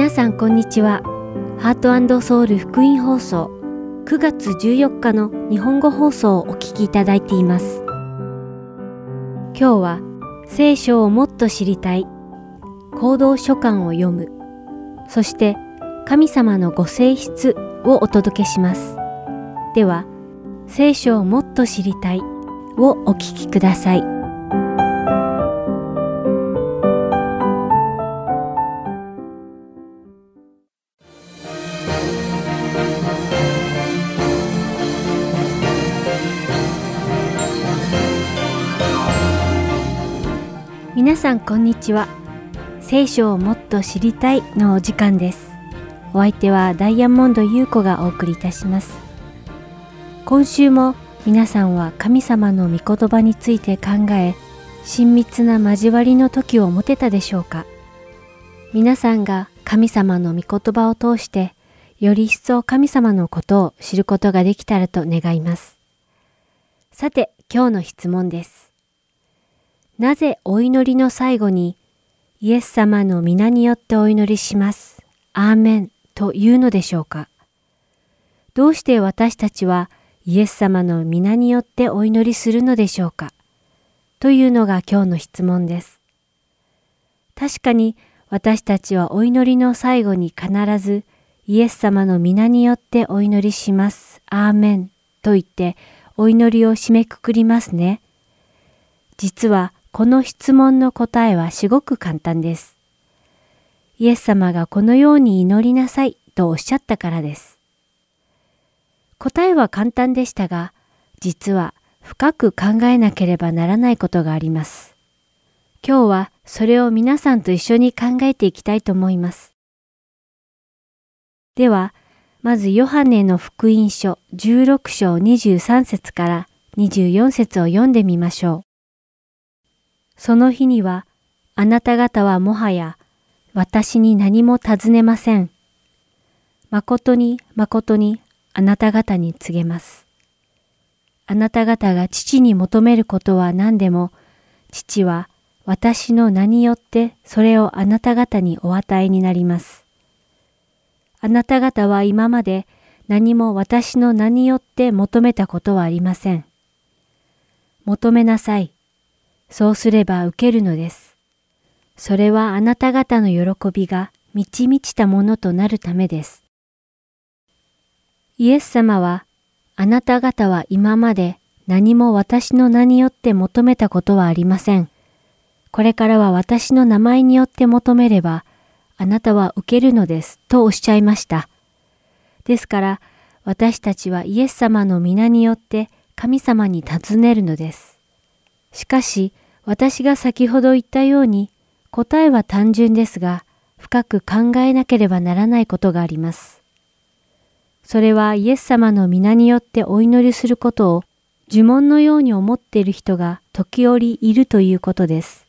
皆さんこんにちは。ハートソウル福音放送9月14日の日本語放送をお聞きいただいています。今日は聖書をもっと知りたい行動書簡を読むそして神様のご性質をお届けします。では聖書をもっと知りたいをお聞きください。さんこんにちは。聖書をもっと知りたいのお時間です。お相手はダイヤモンド優子がお送りいたします。今週も皆さんは神様の御言葉について考え、親密な交わりの時を持てたでしょうか皆さんが神様の御言葉を通して、より一層神様のことを知ることができたらと願います。さて、今日の質問です。なぜお祈りの最後に、イエス様の皆によってお祈りします。アーメンというのでしょうか？どうして私たちはイエス様の皆によってお祈りするのでしょうか？というのが今日の質問です。確かに私たちはお祈りの最後に必ずイエス様の皆によってお祈りします。アーメンと言ってお祈りを締めくくりますね。実はこの質問の答えはすごく簡単です。イエス様がこのように祈りなさいとおっしゃったからです。答えは簡単でしたが、実は深く考えなければならないことがあります。今日はそれを皆さんと一緒に考えていきたいと思います。では、まずヨハネの福音書16章23節から24節を読んでみましょう。その日には、あなた方はもはや私に何も尋ねません。誠に誠にあなた方に告げます。あなた方が父に求めることは何でも、父は私の名によってそれをあなた方にお与えになります。あなた方は今まで何も私の名によって求めたことはありません。求めなさい。そうすれば受けるのです。それはあなた方の喜びが満ち満ちたものとなるためです。イエス様は、あなた方は今まで何も私の名によって求めたことはありません。これからは私の名前によって求めれば、あなたは受けるのです、とおっしゃいました。ですから、私たちはイエス様の皆によって神様に尋ねるのです。しかし、私が先ほど言ったように、答えは単純ですが、深く考えなければならないことがあります。それはイエス様の皆によってお祈りすることを呪文のように思っている人が時折いるということです。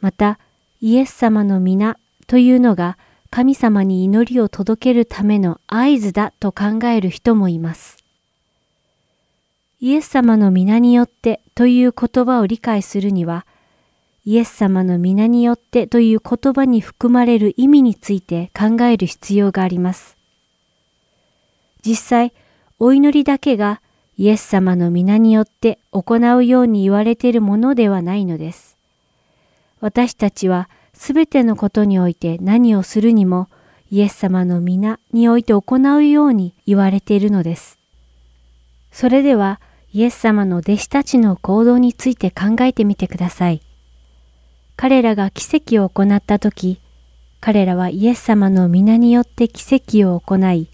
また、イエス様の皆というのが神様に祈りを届けるための合図だと考える人もいます。イエス様の皆によってという言葉を理解するには、イエス様の皆によってという言葉に含まれる意味について考える必要があります。実際、お祈りだけがイエス様の皆によって行うように言われているものではないのです。私たちはすべてのことにおいて何をするにもイエス様の皆において行うように言われているのです。それではイエス様の弟子たちの行動について考えてみてください。彼らが奇跡を行ったとき、彼らはイエス様の皆によって奇跡を行い、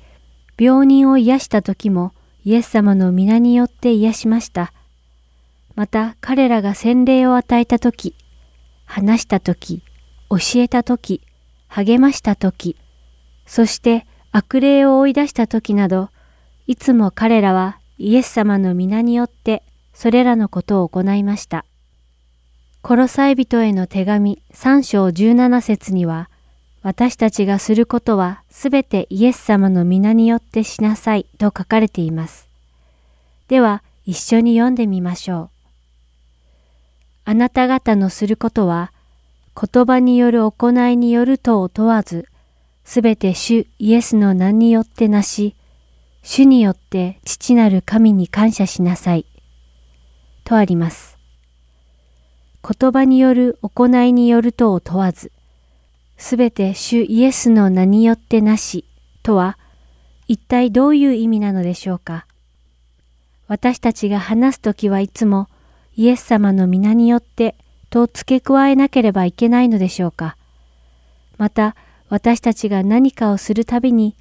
病人を癒したときもイエス様の皆によって癒しました。また彼らが洗礼を与えたとき、話したとき、教えたとき、励ましたとき、そして悪霊を追い出したときなど、いつも彼らはイエス様の皆によってそれらのことを行いました。コロサイ人への手紙3章17節には、私たちがすることはすべてイエス様の皆によってしなさいと書かれています。では一緒に読んでみましょう。あなた方のすることは、言葉による行いによるとを問わず、すべて主イエスの名によってなし、主によって父なる神に感謝しなさい。とあります。言葉による行いによるとを問わず、すべて主イエスの名によってなしとは一体どういう意味なのでしょうか。私たちが話すときはいつもイエス様の皆によってと付け加えなければいけないのでしょうか。また私たちが何かをするたびに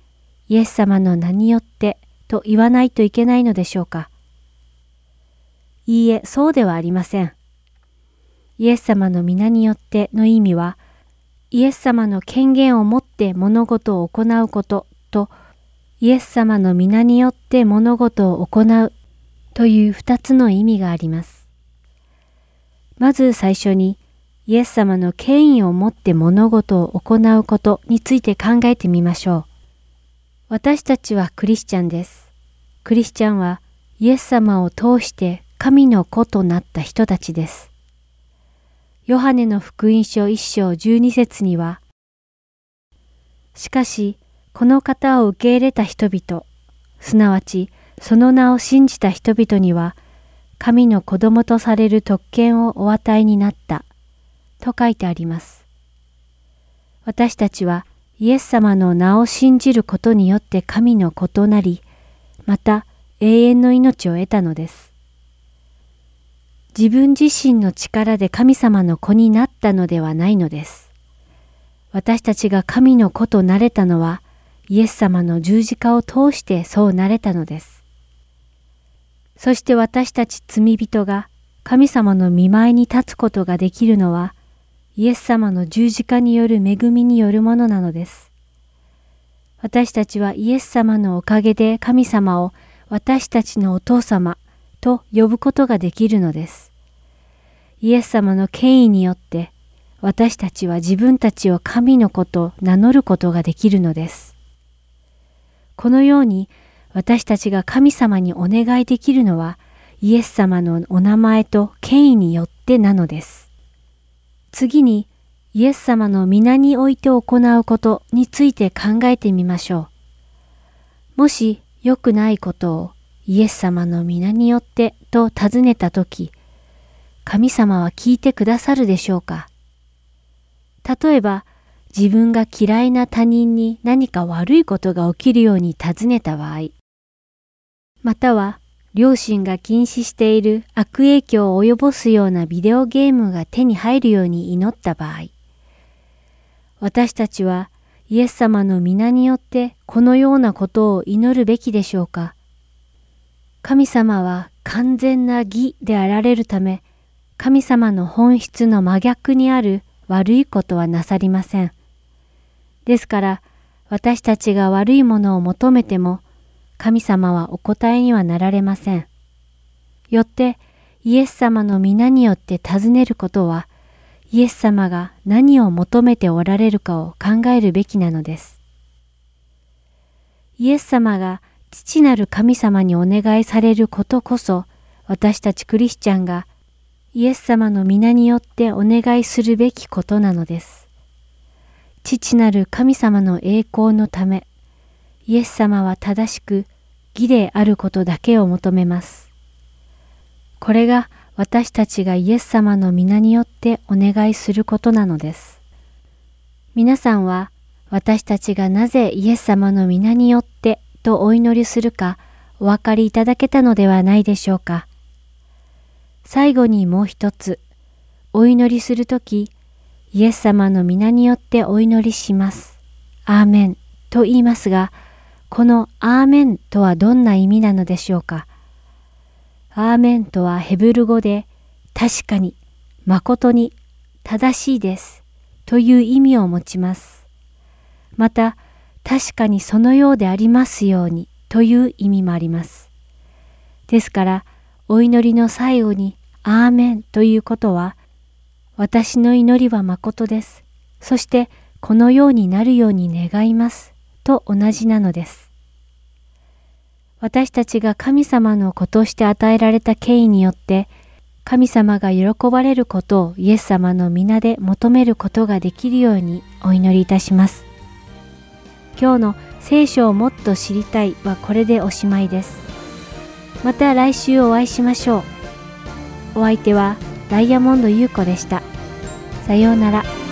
イエス様の名によってと言わないといけないのでしょうか。いいえ、そうではありません。イエス様の皆によっての意味は、イエス様の権限を持って物事を行うことと、イエス様の皆によって物事を行うという二つの意味があります。まず最初に、イエス様の権威を持って物事を行うことについて考えてみましょう。私たちはクリスチャンです。クリスチャンはイエス様を通して神の子となった人たちです。ヨハネの福音書一章十二節には、しかし、この方を受け入れた人々、すなわちその名を信じた人々には、神の子供とされる特権をお与えになった、と書いてあります。私たちはイエス様の名を信じることによって神の子となり、また永遠の命を得たのです。自分自身の力で神様の子になったのではないのです。私たちが神の子となれたのは、イエス様の十字架を通してそうなれたのです。そして私たち罪人が神様の見舞いに立つことができるのは、イエス様の十字架による恵みによるものなのです。私たちはイエス様のおかげで神様を私たちのお父様と呼ぶことができるのです。イエス様の権威によって私たちは自分たちを神の子と名乗ることができるのです。このように私たちが神様にお願いできるのはイエス様のお名前と権威によってなのです。次にイエス様の皆において行うことについて考えてみましょう。もし良くないことをイエス様の皆によってと尋ねたとき、神様は聞いてくださるでしょうか？例えば、自分が嫌いな他人に何か悪いことが起きるように尋ねた場合、または両親が禁止している悪影響を及ぼすようなビデオゲームが手に入るように祈った場合、私たちはイエス様の皆によってこのようなことを祈るべきでしょうか神様は完全な義であられるため、神様の本質の真逆にある悪いことはなさりません。ですから、私たちが悪いものを求めても、神様はお答えにはなられません。よって、イエス様の皆によって尋ねることは、イエス様が何を求めておられるかを考えるべきなのです。イエス様が父なる神様にお願いされることこそ、私たちクリスチャンがイエス様の皆によってお願いするべきことなのです。父なる神様の栄光のため、イエス様は正しく義であることだけを求めます。これが私たちがイエス様の皆によってお願いすることなのです。皆さんは私たちがなぜイエス様の皆によってとお祈りするかお分かりいただけたのではないでしょうか。最後にもう一つ、お祈りするとき、イエス様の皆によってお祈りします。アーメンと言いますが、このアーメンとはどんな意味なのでしょうか？アーメンとはヘブル語で確かに、誠に、正しいですという意味を持ちます。また、確かにそのようでありますようにという意味もあります。ですから、お祈りの最後にアーメンということは、私の祈りは誠です。そしてこのようになるように願います。と同じなのです。私たちが神様の子として与えられた権威によって、神様が喜ばれることをイエス様の皆で求めることができるようにお祈りいたします。今日の聖書をもっと知りたいはこれでおしまいです。また来週お会いしましょう。お相手はダイヤモンド優子でした。さようなら。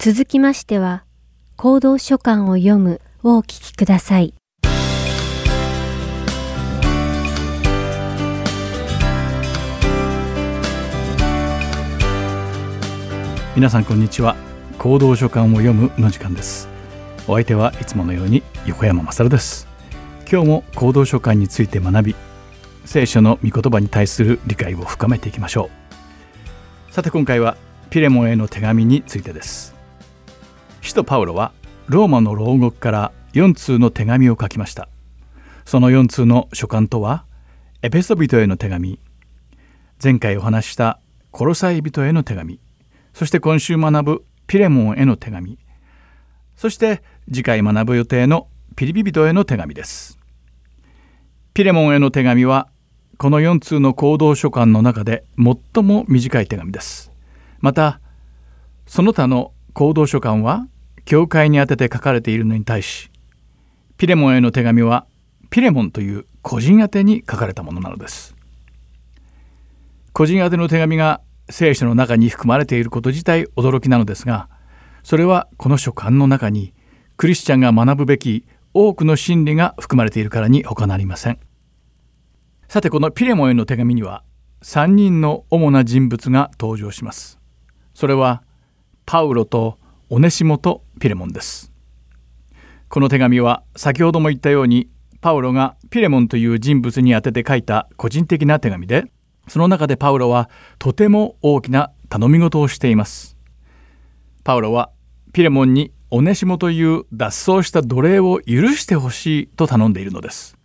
続きましては、行動書簡を読むをお聞きください。皆さんこんにちは。行動書簡を読むの時間です。お相手はいつものように横山勝です。今日も行動書簡について学び、聖書の御言葉に対する理解を深めていきましょう。さて今回はピレモンへの手紙についてです。使徒パウロはローマの牢獄から4通の手紙を書きました。その4通の書簡とはエペソ人への手紙。前回お話したコロサイ人への手紙。そして今週学ぶピレモンへの手紙。そして次回学ぶ予定のピリピ人への手紙です。ピレモンへの手紙はこの4通の行動書簡の中で最も短い手紙です。またその他の行動書簡は教会に宛てて書かれているのに対しピレモンへの手紙はピレモンという個人宛てに書かれたものなのです。個人宛ての手紙が聖書の中に含まれていること自体驚きなのですがそれはこの書簡の中にクリスチャンが学ぶべき多くの真理が含まれているからに他なりません。さてこのピレモンへの手紙には3人の主な人物が登場します。それはパウロとオネシモとピレモンです。この手紙は先ほども言ったようにパウロがピレモンという人物に宛てて書いた個人的な手紙でその中でパウロはとても大きな頼み事をしています。パウロはピレモンにオネシモという脱走した奴隷を許してほしいと頼んでいるのです。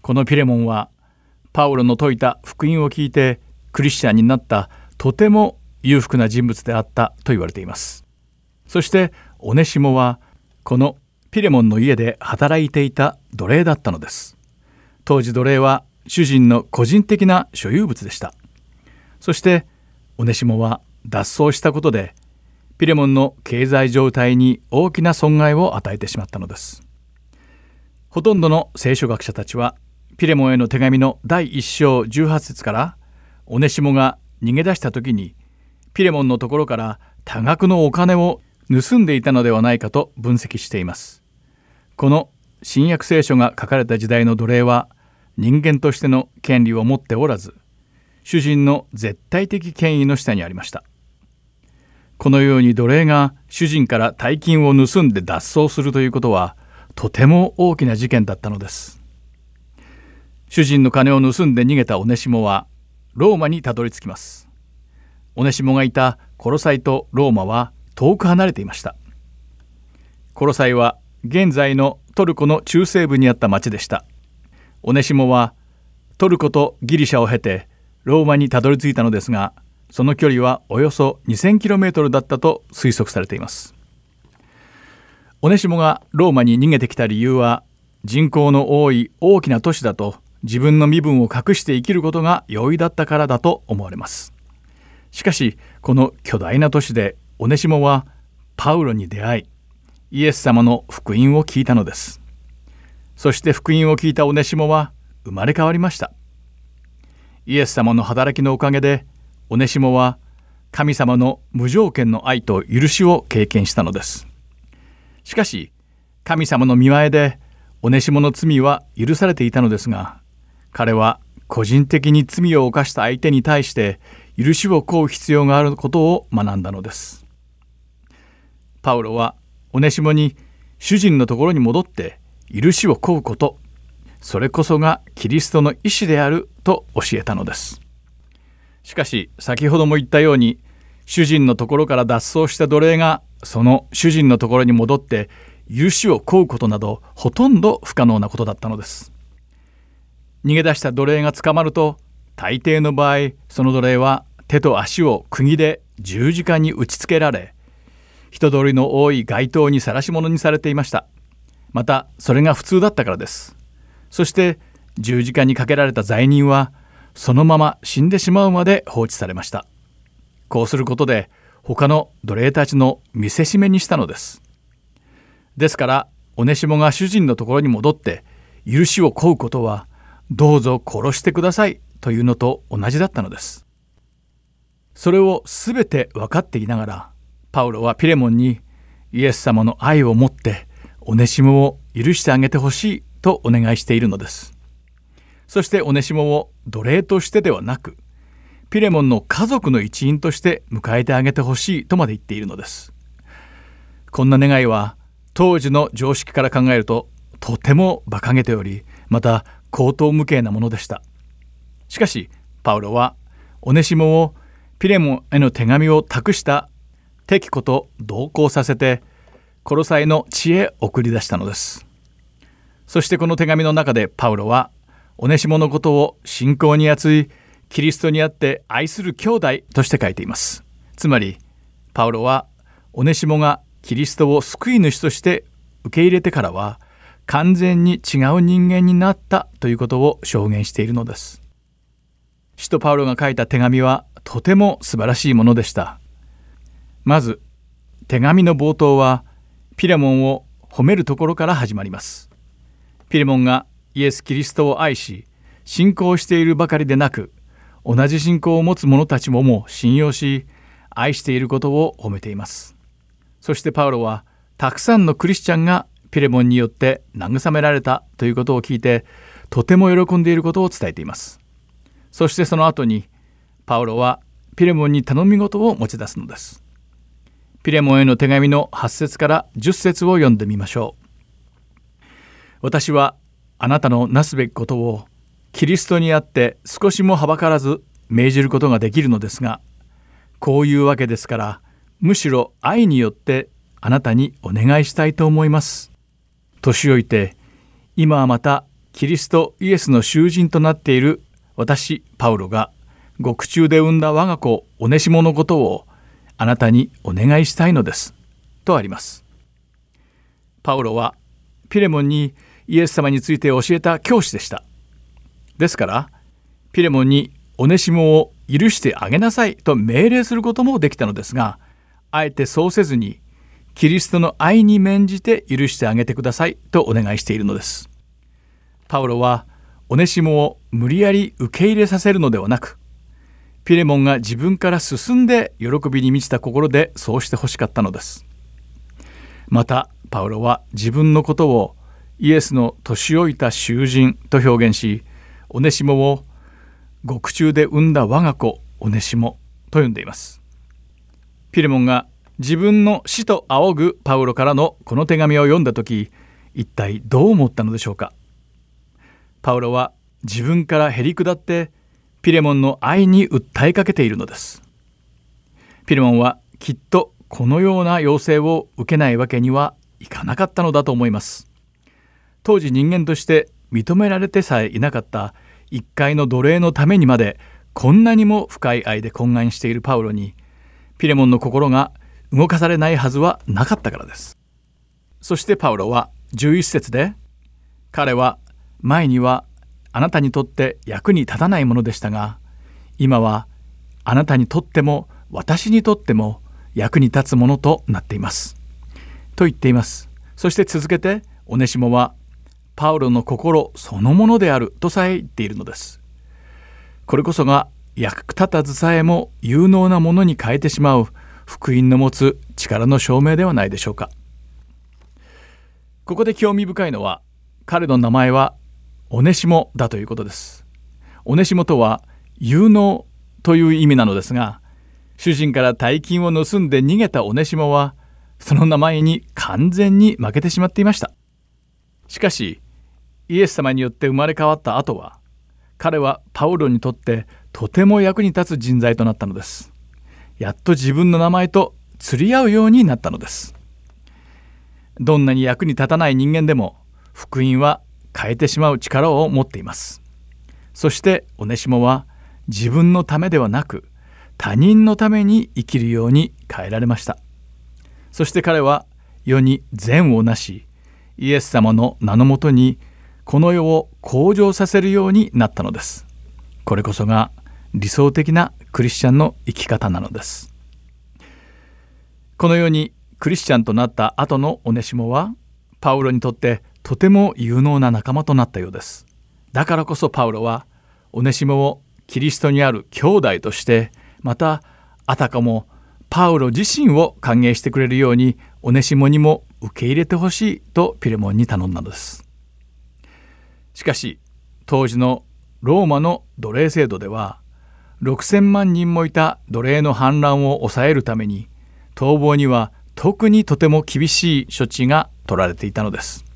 このピレモンはパウロの説いた福音を聞いてクリスチャンになったとても裕福な人物であったと言われています。そしてオネシモはこのピレモンの家で働いていた奴隷だったのです。当時奴隷は主人の個人的な所有物でした。そしてオネシモは脱走したことでピレモンの経済状態に大きな損害を与えてしまったのです。ほとんどの聖書学者たちはピレモンへの手紙の第1章18節からオネシモが逃げ出した時にピレモンのところから多額のお金を盗んでいたのではないかと分析しています。この新約聖書が書かれた時代の奴隷は人間としての権利を持っておらず主人の絶対的権威の下にありました。このように奴隷が主人から大金を盗んで脱走するということはとても大きな事件だったのです。主人の金を盗んで逃げたオネシモはローマにたどり着きます。オネシモがいたコロサイとローマは遠く離れていました。コロサイは現在のトルコの中西部にあった町でした。オネシモはトルコとギリシャを経てローマにたどり着いたのですがその距離はおよそ 2000km だったと推測されています。オネシモがローマに逃げてきた理由は人口の多い大きな都市だと自分の身分を隠して生きることが容易だったからだと思われます。しかしこの巨大な都市でオネシモはパウロに出会いイエス様の福音を聞いたのです。そして福音を聞いたオネシモは生まれ変わりました。イエス様の働きのおかげでオネシモは神様の無条件の愛と許しを経験したのです。しかし神様の見前でオネシモの罪は許されていたのですが彼は個人的に罪を犯した相手に対して許しを請う必要があることを学んだのです。パウロはオネシモに主人のところに戻って許しを請うことそれこそがキリストの意志であると教えたのです。しかし先ほども言ったように主人のところから脱走した奴隷がその主人のところに戻って許しを請うことなどほとんど不可能なことだったのです。逃げ出した奴隷が捕まると大抵の場合その奴隷は手と足を釘で十字架に打ちつけられ人通りの多い街頭に晒し者にされていました。またそれが普通だったからです。そして十字架にかけられた罪人はそのまま死んでしまうまで放置されました。こうすることで他の奴隷たちの見せしめにしたのです。ですからオネシモが主人のところに戻って許しを請うことはどうぞ殺してくださいというのと同じだったのです。それを全て分かっていながらパウロはピレモンにイエス様の愛を持ってオネシモを許してあげてほしいとお願いしているのです。そしてオネシモを奴隷としてではなくピレモンの家族の一員として迎えてあげてほしいとまで言っているのです。こんな願いは当時の常識から考えるととても馬鹿げておりまた口頭無形なものでした。しかしパウロはオネシモをピレモンへの手紙を託した敵子と同行させてコロサイの地へ送り出したのです。そしてこの手紙の中でパウロはオネシモのことを信仰に厚いキリストにあって愛する兄弟として書いています。つまりパウロはオネシモがキリストを救い主として受け入れてからは完全に違う人間になったということを証言しているのです。使徒パウロが書いた手紙はとても素晴らしいものでした。まず手紙の冒頭はピレモンを褒めるところから始まります。ピレモンがイエス・キリストを愛し信仰しているばかりでなく同じ信仰を持つ者たちもも信用し愛していることを褒めています。そしてパウロはたくさんのクリスチャンがピレモンによって慰められたということを聞いてとても喜んでいることを伝えています。そしてその後にパウロはピレモンに頼み事を持ち出すのですピレモンへの手紙の8節から10節を読んでみましょう私はあなたのなすべきことをキリストにあって少しもはばからず命じることができるのですがこういうわけですからむしろ愛によってあなたにお願いしたいと思います。年老いて今はまたキリストイエスの囚人となっている私パウロが獄中で産んだ我が子オネシモのことをあなたにお願いしたいのです。とあります。パウロはピレモンにイエス様について教えた教師でした。ですからピレモンにオネシモを許してあげなさいと命令することもできたのですがあえてそうせずにキリストの愛に免じて許してあげてくださいとお願いしているのです。パウロはオネシモを無理やり受け入れさせるのではなくピレモンが自分から進んで喜びに満ちた心でそうしてほしかったのです。またパウロは自分のことをイエスの年老いた囚人と表現しオネシモを獄中で産んだ我が子オネシモと呼んでいます。ピレモンが自分の死と仰ぐパウロからのこの手紙を読んだ時一体どう思ったのでしょうか。パウロは自分からへり下ってピレモンの愛に訴えかけているのです。ピレモンはきっとこのような要請を受けないわけにはいかなかったのだと思います。当時人間として認められてさえいなかった一回の奴隷のためにまでこんなにも深い愛で懇願しているパウロにピレモンの心が動かされないはずはなかったからです。そしてパウロは11節で彼は前にはあなたにとって役に立たないものでしたが今はあなたにとっても私にとっても役に立つものとなっています。と言っています。そして続けてオネシモはパウロの心そのものであるとさえ言っているのです。これこそが役立たずさえも有能なものに変えてしまう福音の持つ力の証明ではないでしょうか。ここで興味深いのは彼の名前はオネシモだということです。オネシモとは有能という意味なのですが主人から大金を盗んで逃げたオネシモはその名前に完全に負けてしまっていました。しかしイエス様によって生まれ変わった後は彼はパウロにとってとても役に立つ人材となったのです。やっと自分の名前と釣り合うようになったのです。どんなに役に立たない人間でも福音は変えてしまう力を持っています。そしてオネシモは自分のためではなく他人のために生きるように変えられました。そして彼は世に善をなしイエス様の名のもとにこの世を向上させるようになったのです。これこそが理想的なクリスチャンの生き方なのです。このようにクリスチャンとなった後のオネシモはパウロにとってとても有能な仲間となったようですだからこそパウロはオネシモをキリストにある兄弟としてまたあたかもパウロ自身を歓迎してくれるようにオネシモにも受け入れてほしいとピレモンに頼んだのですしかし当時のローマの奴隷制度では6,000万人もいた奴隷の反乱を抑えるために逃亡には特にとても厳しい処置が取られていたのです。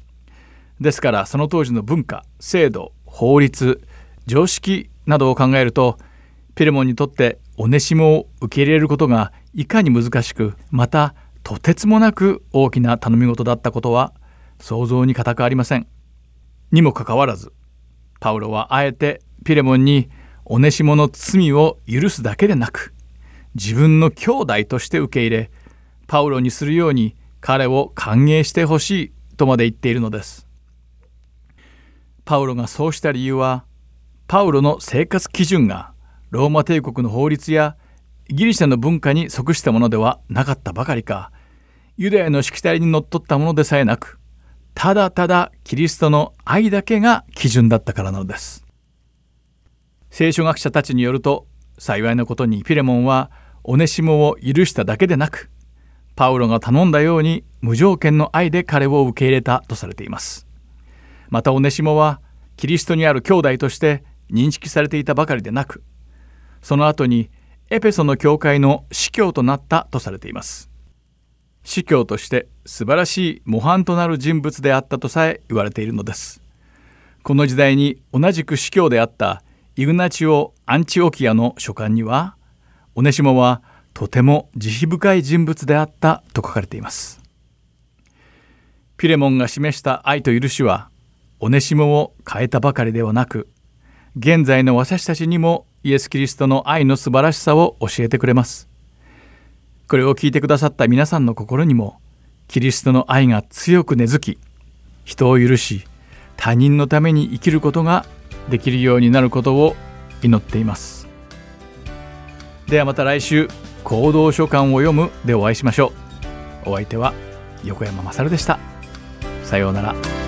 ですからその当時の文化制度法律常識などを考えるとピレモンにとってオネシモを受け入れることがいかに難しくまたとてつもなく大きな頼み事だったことは想像に難くありません。にもかかわらずパウロはあえてピレモンにおねしもの罪を許すだけでなく自分の兄弟として受け入れパウロにするように彼を歓迎してほしいとまで言っているのですパウロがそうした理由はパウロの生活基準がローマ帝国の法律やギリシャの文化に即したものではなかったばかりかユダヤのしきたりにのっとったものでさえなくただただキリストの愛だけが基準だったからなのです。聖書学者たちによると幸いなことにピレモンはオネシモを許しただけでなくパウロが頼んだように無条件の愛で彼を受け入れたとされています。またオネシモはキリストにある兄弟として認識されていたばかりでなくその後にエペソの教会の司教となったとされています。司教として素晴らしい模範となる人物であったとさえ言われているのです。この時代に同じく司教であったイグナチオ・アンチオキアの書簡にはオネシモはとても慈悲深い人物であったと書かれています。ピレモンが示した愛と許しはオネシモを変えたばかりではなく現在の私たちにもイエス・キリストの愛の素晴らしさを教えてくれます。これを聞いてくださった皆さんの心にもキリストの愛が強く根付き人を許し他人のために生きることができるようになることを祈っています。ではまた来週行動書簡を読むでお会いしましょう。お相手は横山まさるでした。さようなら。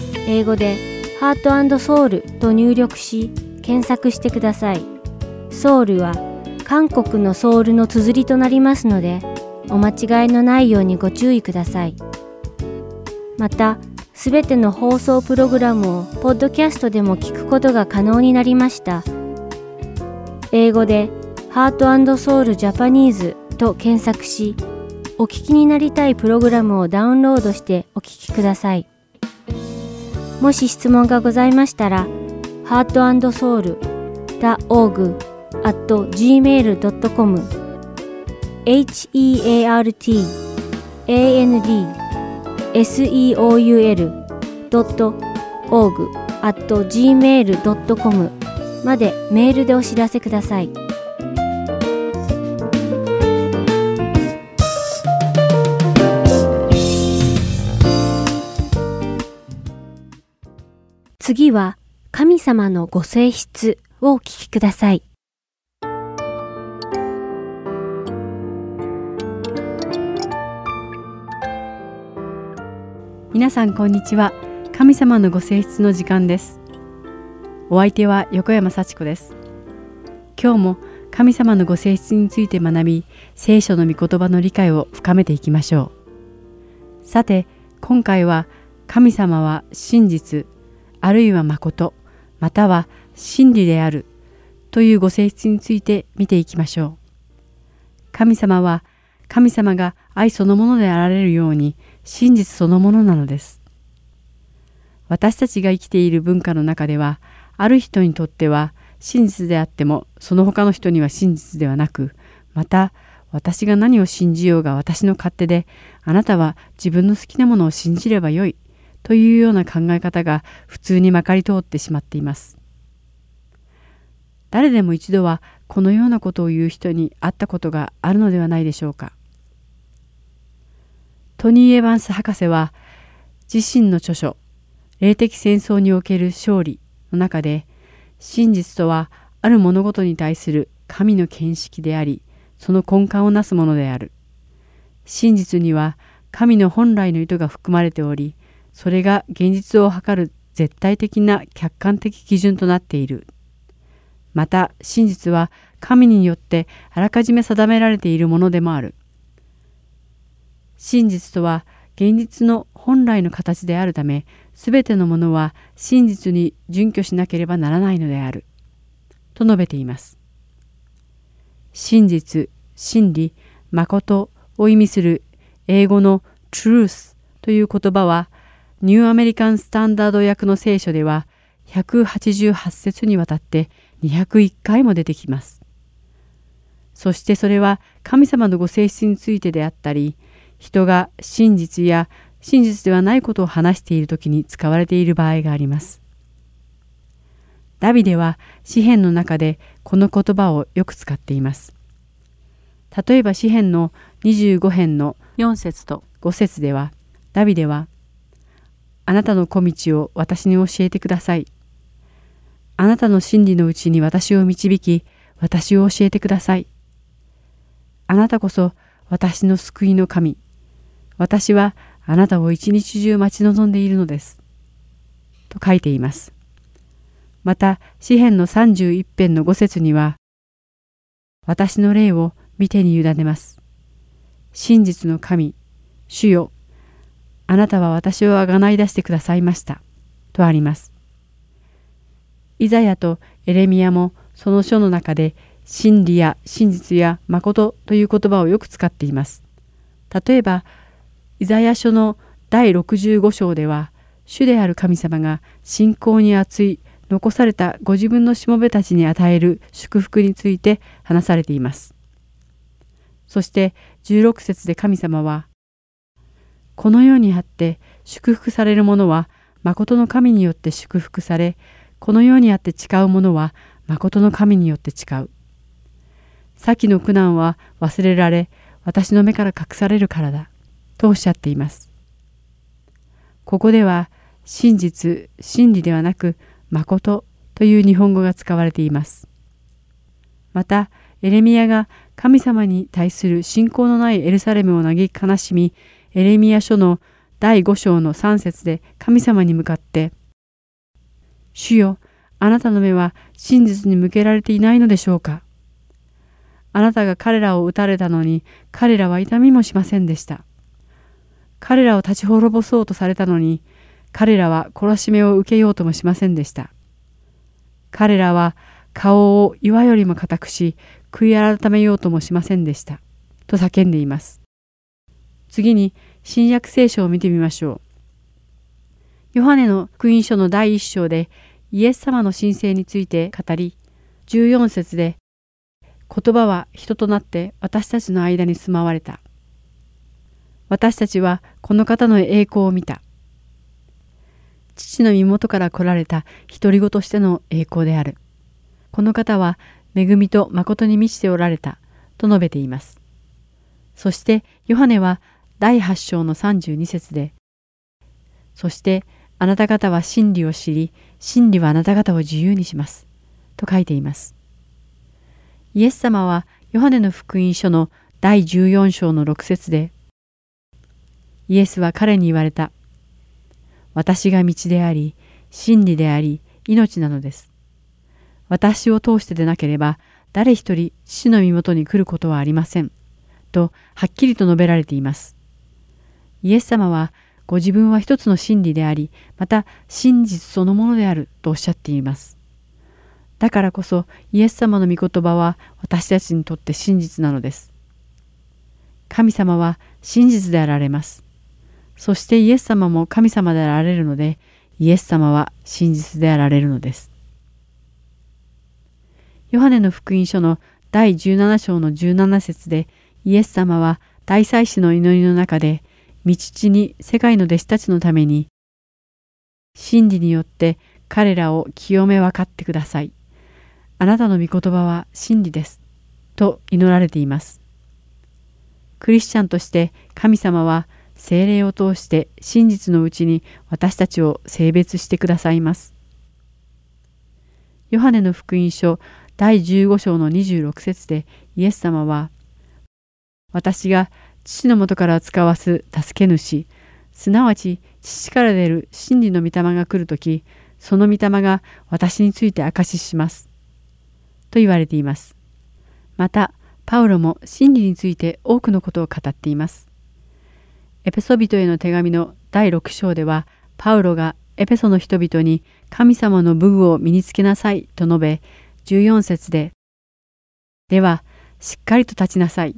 英語でハートソウルと入力し検索してください。ソウルは韓国のソウルの綴りとなりますのでお間違いのないようにご注意ください。また、すべての放送プログラムをポッドキャストでも聞くことが可能になりました。英語でハートソウルジャパニーズと検索し、お聞きになりたいプログラムをダウンロードしてお聞きください。もし質問がございましたら、heartandsoul.org at gmail.com heart and seoul.org at gmail.com までメールでお知らせください。次は神様のご性質をお聞きください。皆さんこんにちは。神様のご性質の時間です。お相手は横山幸子です。今日も神様のご性質について学び、聖書の御言葉の理解を深めていきましょう。さて、今回は神様は真実、あるいは誠、または真理であるというご性質について見ていきましょう。神様は神様が愛そのものであられるように真実そのものなのです。私たちが生きている文化の中ではある人にとっては真実であってもその他の人には真実ではなくまた私が何を信じようが私の勝手であなたは自分の好きなものを信じればよいというような考え方が普通にまかり通ってしまっています。誰でも一度はこのようなことを言う人に会ったことがあるのではないでしょうか。トニー・エヴァンス博士は自身の著書「霊的戦争における勝利」の中で真実とはある物事に対する神の見識でありその根幹をなすものである。真実には神の本来の意図が含まれておりそれが現実を図る絶対的な客観的基準となっている。また真実は神によってあらかじめ定められているものでもある。真実とは現実の本来の形であるため全てのものは真実に準拠しなければならないのである。と述べています。真実、真理、誠を意味する英語の truth という言葉はニューアメリカンスタンダード訳の聖書では188節にわたって201回も出てきます。そしてそれは神様のご性質についてであったり、人が真実や真実ではないことを話している時に使われている場合があります。ダビデは詩篇の中でこの言葉をよく使っています。例えば詩篇の25編の4節と5節では、ダビデはあなたの小道を私に教えてください。あなたの真理のうちに私を導き、私を教えてください。あなたこそ私の救いの神。私はあなたを一日中待ち望んでいるのです。と書いています。また、詩篇の31編の5節には、私の霊を見てに委ねます。真実の神、主よ、あなたは私をあがない出してくださいました。とあります。イザヤとエレミアもその書の中で真理や真実や誠という言葉をよく使っています。例えば、イザヤ書の第65章では、主である神様が信仰に厚い残されたご自分のしもべたちに与える祝福について話されています。そして16節で神様はこの世にあって祝福される者は誠の神によって祝福され、この世にあって誓うものは誠の神によって誓う。先の苦難は忘れられ、私の目から隠されるからだ。とおっしゃっています。ここでは、真実、真理ではなく、誠という日本語が使われています。また、エレミアが神様に対する信仰のないエルサレムを嘆き悲しみ、エレミア書の第5章の3節で神様に向かって、主よ、あなたの目は真実に向けられていないのでしょうか？あなたが彼らを撃たれたのに彼らは痛みもしませんでした。彼らを立ち滅ぼそうとされたのに彼らは懲らしめを受けようともしませんでした。彼らは顔を岩よりも固くし悔い改めようともしませんでした。と叫んでいます。次に新約聖書を見てみましょう。ヨハネの福音書の第一章でイエス様の神聖について語り、14節で言葉は人となって私たちの間に住まわれた。私たちはこの方の栄光を見た。父の身元から来られた独り子としての栄光である。この方は恵みと誠に満ちておられたと述べています。そしてヨハネは第8章の32節で、そしてあなた方は真理を知り、真理はあなた方を自由にします。と書いています。イエス様はヨハネの福音書の第14章の6節で、イエスは彼に言われた。私が道であり、真理であり、命なのです。私を通してでなければ、誰一人父の身元に来ることはありません。と、はっきりと述べられています。イエス様は、ご自分は一つの真理であり、また真実そのものであるとおっしゃっています。だからこそ、イエス様の御言葉は私たちにとって真実なのです。神様は真実であられます。そしてイエス様も神様であられるので、イエス様は真実であられるのです。ヨハネの福音書の第17章の17節でイエス様は大祭司の祈りの中で道地に世界の弟子たちのために真理によって彼らを清め分かってください。あなたの御言葉は真理です。と祈られています。クリスチャンとして神様は精霊を通して真実のうちに私たちを性別してくださいます。ヨハネの福音書第15章の26節でイエス様は、私が父のもとから使わす助け主、すなわち父から出る真理の御霊が来るとき、その御霊が私について証しします。と言われています。また、パウロも真理について多くのことを語っています。エペソビトへの手紙の第6章では、パウロがエペソの人々に神様の武具を身につけなさいと述べ、14節で、では、しっかりと立ちなさい。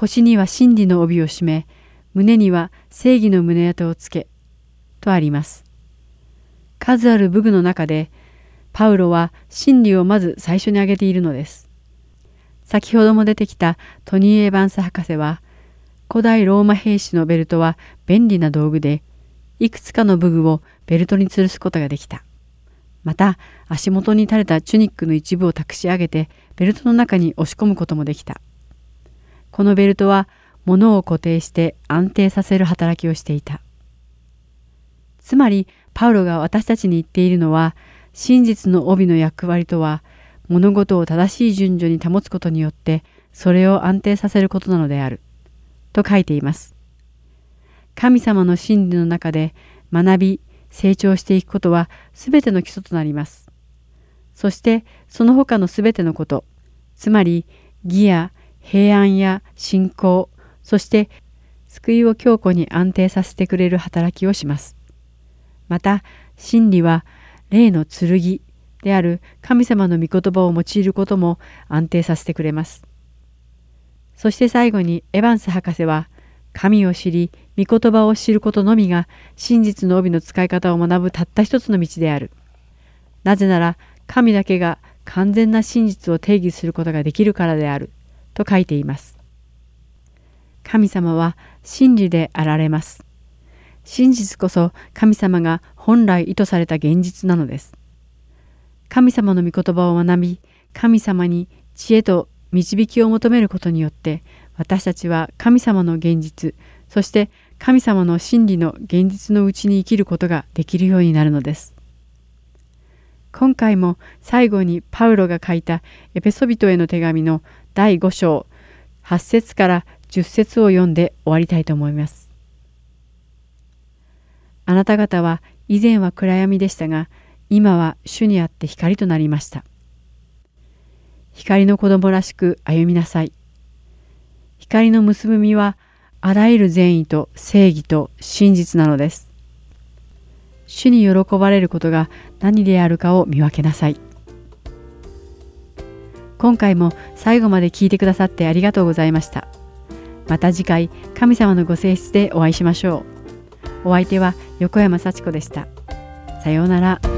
腰には真理の帯を締め、胸には正義の胸当てをつけ、とあります。数ある武具の中で、パウロは真理をまず最初に挙げているのです。先ほども出てきたトニー・エヴァンス博士は、古代ローマ兵士のベルトは便利な道具で、いくつかの武具をベルトに吊るすことができた。また足元に垂れたチュニックの一部を託し上げてベルトの中に押し込むこともできた。このベルトは物を固定して安定させる働きをしていた。つまりパウロが私たちに言っているのは真実の帯の役割とは物事を正しい順序に保つことによってそれを安定させることなのである。と書いています。神様の真理の中で学び、成長していくことは全ての基礎となります。そしてその他の全てのこと、つまり義や平安や信仰、そして救いを強固に安定させてくれる働きをします。また真理は霊の剣である神様の御言葉を用いることも安定させてくれます。そして最後にエヴァンス博士は神を知り御言葉を知ることのみが真実の帯の使い方を学ぶたった一つの道である。なぜなら神だけが完全な真実を定義することができるからである。と書いています。神様は真理であられます。真実こそ神様が本来意図された現実なのです。神様の御言葉を学び、神様に知恵と導きを求めることによって私たちは神様の現実そして神様の真理の現実のうちに生きることができるようになるのです。今回も最後にパウロが書いたエペソビトへの手紙の第5章8節から10節を読んで終わりたいと思います。あなた方は以前は暗闇でしたが今は主にあって光となりました。光の子供らしく歩みなさい。光の結ぶ実はあらゆる善意と正義と真実なのです。主に喜ばれることが何であるかを見分けなさい。今回も最後まで聞いてくださってありがとうございました。また次回神様のご性質でお会いしましょう。お相手は横山幸子でした。さようなら。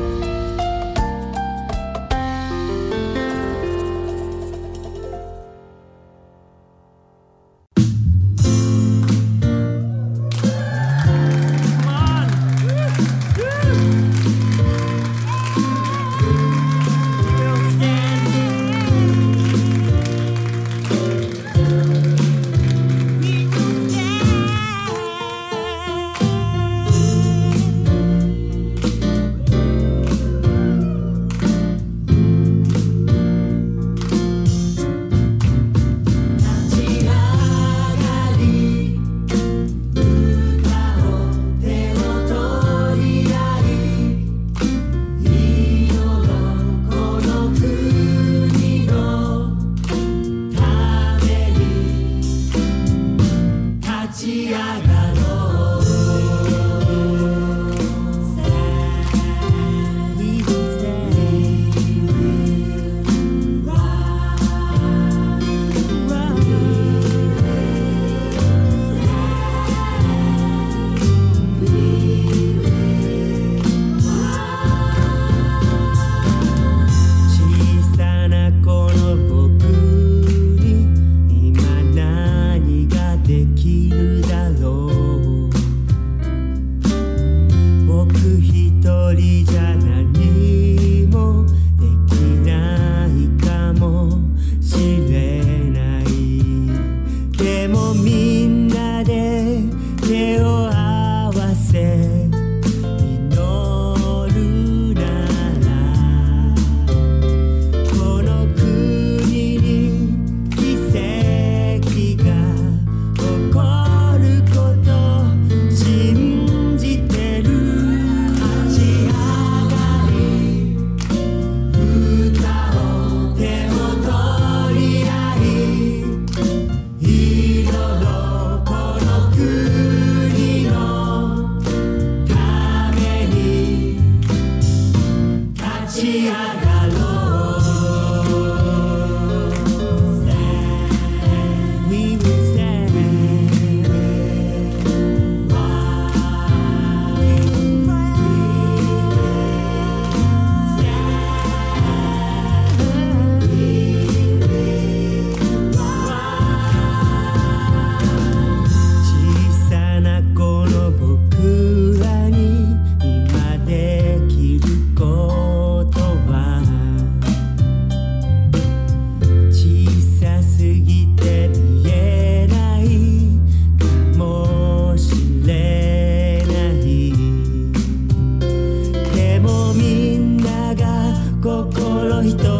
心ひと